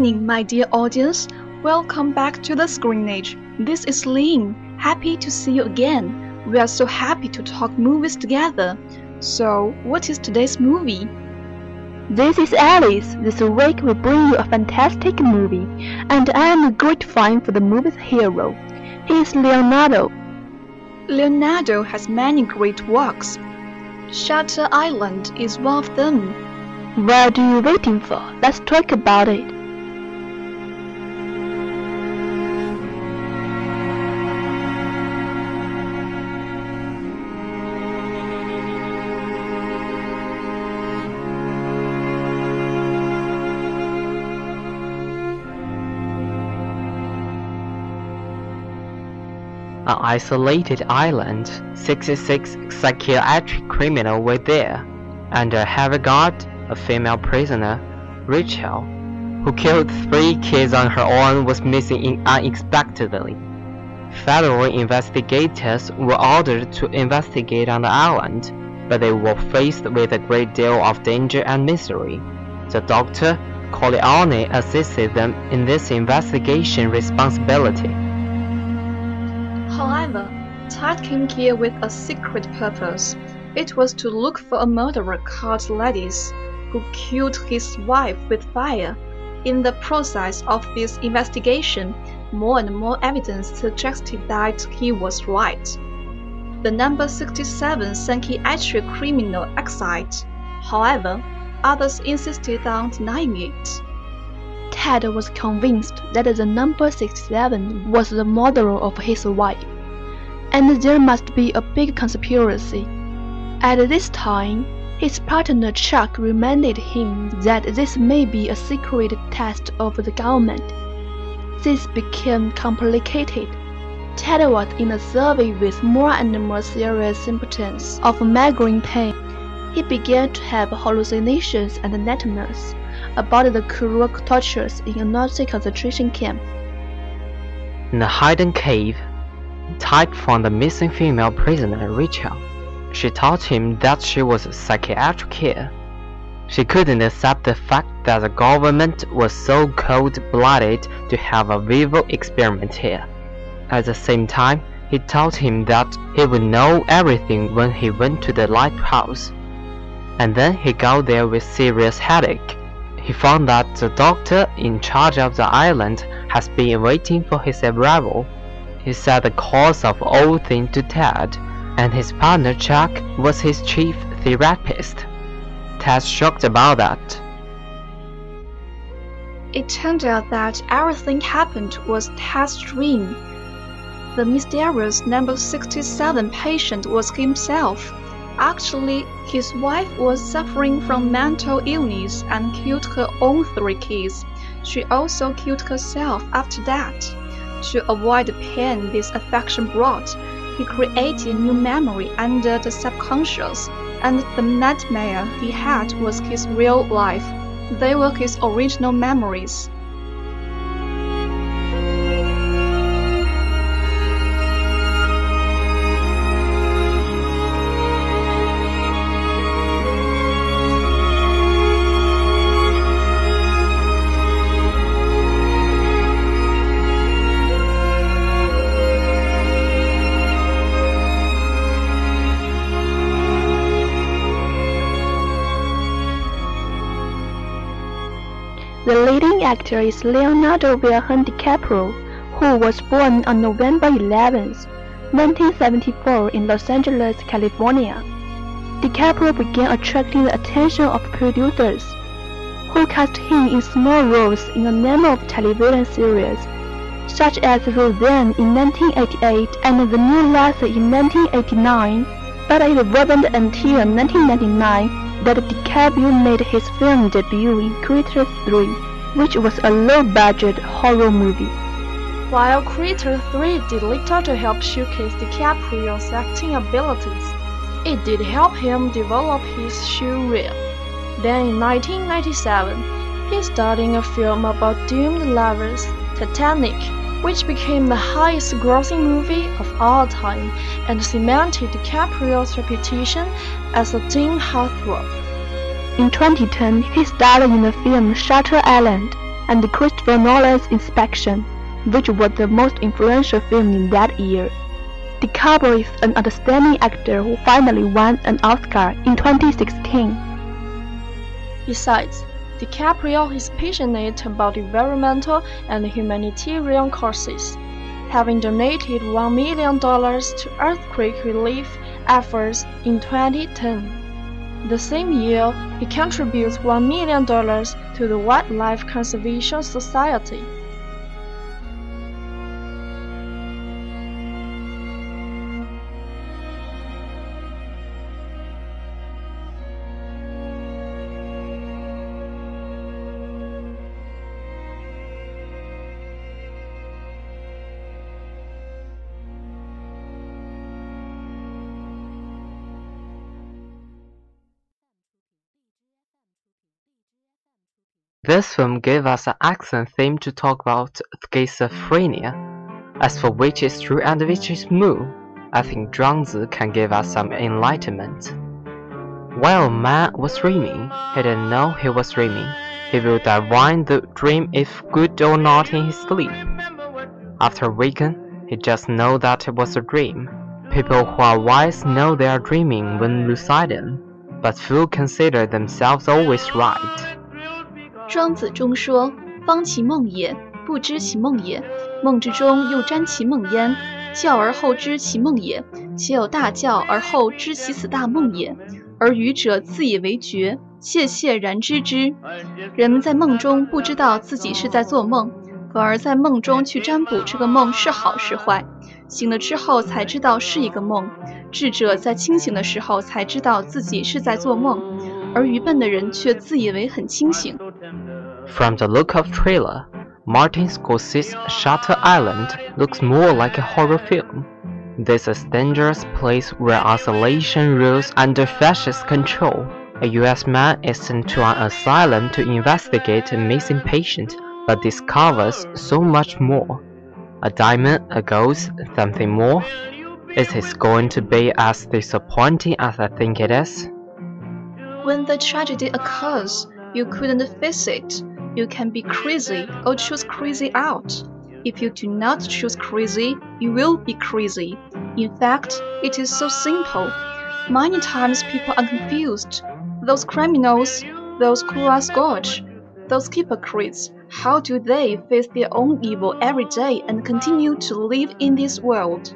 evening, my dear audience. Welcome back to the Screen Age. This is Lin. Happy to see you again. We are so happy to talk movies together. So, what is today's movie? This is Alice. This week we bring you a fantastic movie, and I am a great fan for the movie's hero. He is Leonardo. Leonardo has many great works. Shutter Island is one of them. What are you waiting for? Let's talk about it. Isolated island, 66 psychiatric criminals were there, and a heavy guard, a female prisoner, Rachel, who killed three kids on her own, was missing unexpectedly. Federal investigators were ordered to investigate on the island, but they were faced with a great deal of danger and misery. The doctor, Corleone, assisted them in this investigation responsibility. However, Ted came here with a secret purpose. It was to look for a murderer called Laeddis, who killed his wife with fire. In the process of this investigation, more and more evidence suggested that he was right. The number 67 psychiatric criminal excited. However, others insisted on denying it. Ted was convinced that the number 67 was the murderer of his wife, and there must be a big conspiracy. At this time, his partner Chuck reminded him that this may be a secret test of the government. This became complicated. Ted was in a survey with more and more serious symptoms of migraine pain. He began to have hallucinations and nightmares about the cruel tortures in a Nazi concentration camp. In a hidden cave, Ted found the missing female prisoner Rachel. She told him that she was a psychiatric here. She couldn't accept the fact that the government was so cold-blooded to have a vivo experiment here. At the same time, he told him that he would know everything when he went to the lighthouse. And then he got there with serious headache. He found that the doctor in charge of the island has been waiting for his arrival. He said the cause of all things to Ted, and his partner Chuck was his chief therapist. Ted shocked about that. It turned out that everything happened was Ted's dream. The mysterious number 67 patient was himself. Actually, his wife was suffering from mental illness and killed her own three kids. She also killed herself after that. To avoid the pain this affection brought, he created new memory under the subconscious, and the nightmare he had was his real life. They were his original memories. Actor is Leonardo Wilhelm DiCaprio, who was born on November 11, 1974 in Los Angeles, California. DiCaprio began attracting the attention of producers, who cast him in small roles in a number of television series, such as Roseanne in 1988 and The New Lassie in 1989. But it wasn't until 1999 that DiCaprio made his film debut in Critters 3, which was a low-budget horror movie. While Critter 3 did little to help showcase DiCaprio's acting abilities, it did help him develop his show reel. Then in 1997, he starred in a film about doomed lovers, Titanic, which became the highest grossing movie of all time and cemented DiCaprio's reputation as a teen heartthrob. In 2010, he starred in the film Shutter Island and Christopher Nolan's Inception, which was the most influential film in that year. DiCaprio is an outstanding actor who finally won an Oscar in 2016. Besides, DiCaprio is passionate about environmental and humanitarian causes, having donated $1 million to earthquake relief efforts in 2010. The same year, he contributes $1 million to the Wildlife Conservation Society. This film gave us an excellent theme to talk about schizophrenia. As for which is true and which is moo, I think Zhuangzi can give us some enlightenment. While man was dreaming, he didn't know he was dreaming. He will divine the dream if good or not in his sleep. After waking, he just know that it was a dream. People who are wise know they are dreaming when lucid, but few consider themselves always right. 庄子中说：“方其梦也，不知其梦也。梦之中又沾其梦焉。教而后知其梦也，且有大教而后知其此大梦也。而愚者自以为觉，窃窃然知之。人们在梦中不知道自己是在做梦，反而在梦中去占卜这个梦是好是坏。醒了之后才知道是一个梦。智者在清醒的时候才知道自己是在做梦。”而愚笨的人却自以为很清醒。From the look of trailer, Martin Scorsese's Shutter Island looks more like a horror film. This is a dangerous place where isolation rules under fascist control. A US man is sent to an asylum to investigate a missing patient, but discovers so much more. A diamond, a ghost, something more? Is it going to be as disappointing as I think it is? When the tragedy occurs, you couldn't face it. You can be crazy or choose crazy out. If you do not choose crazy, you will be crazy. In fact, it is so simple. Many times people are confused. Those criminals, those who are those hypocrites, how do they face their own evil every day and continue to live in this world?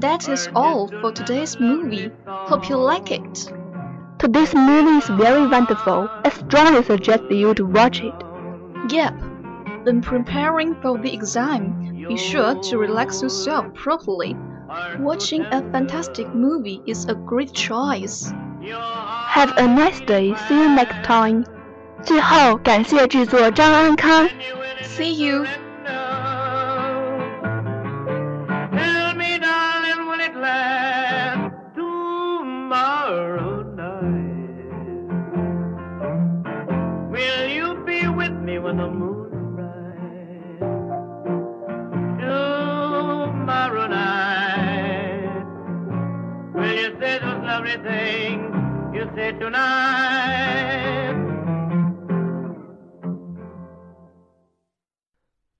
That is all for today's movie. Hope you like it. Today's movie is very wonderful. I strongly suggest you to watch it. Yep. When preparing for the exam, be sure to relax yourself properly. Watching a fantastic movie is a great choice. Have a nice day. See you next time. 最后，感谢制作张安康。 See you.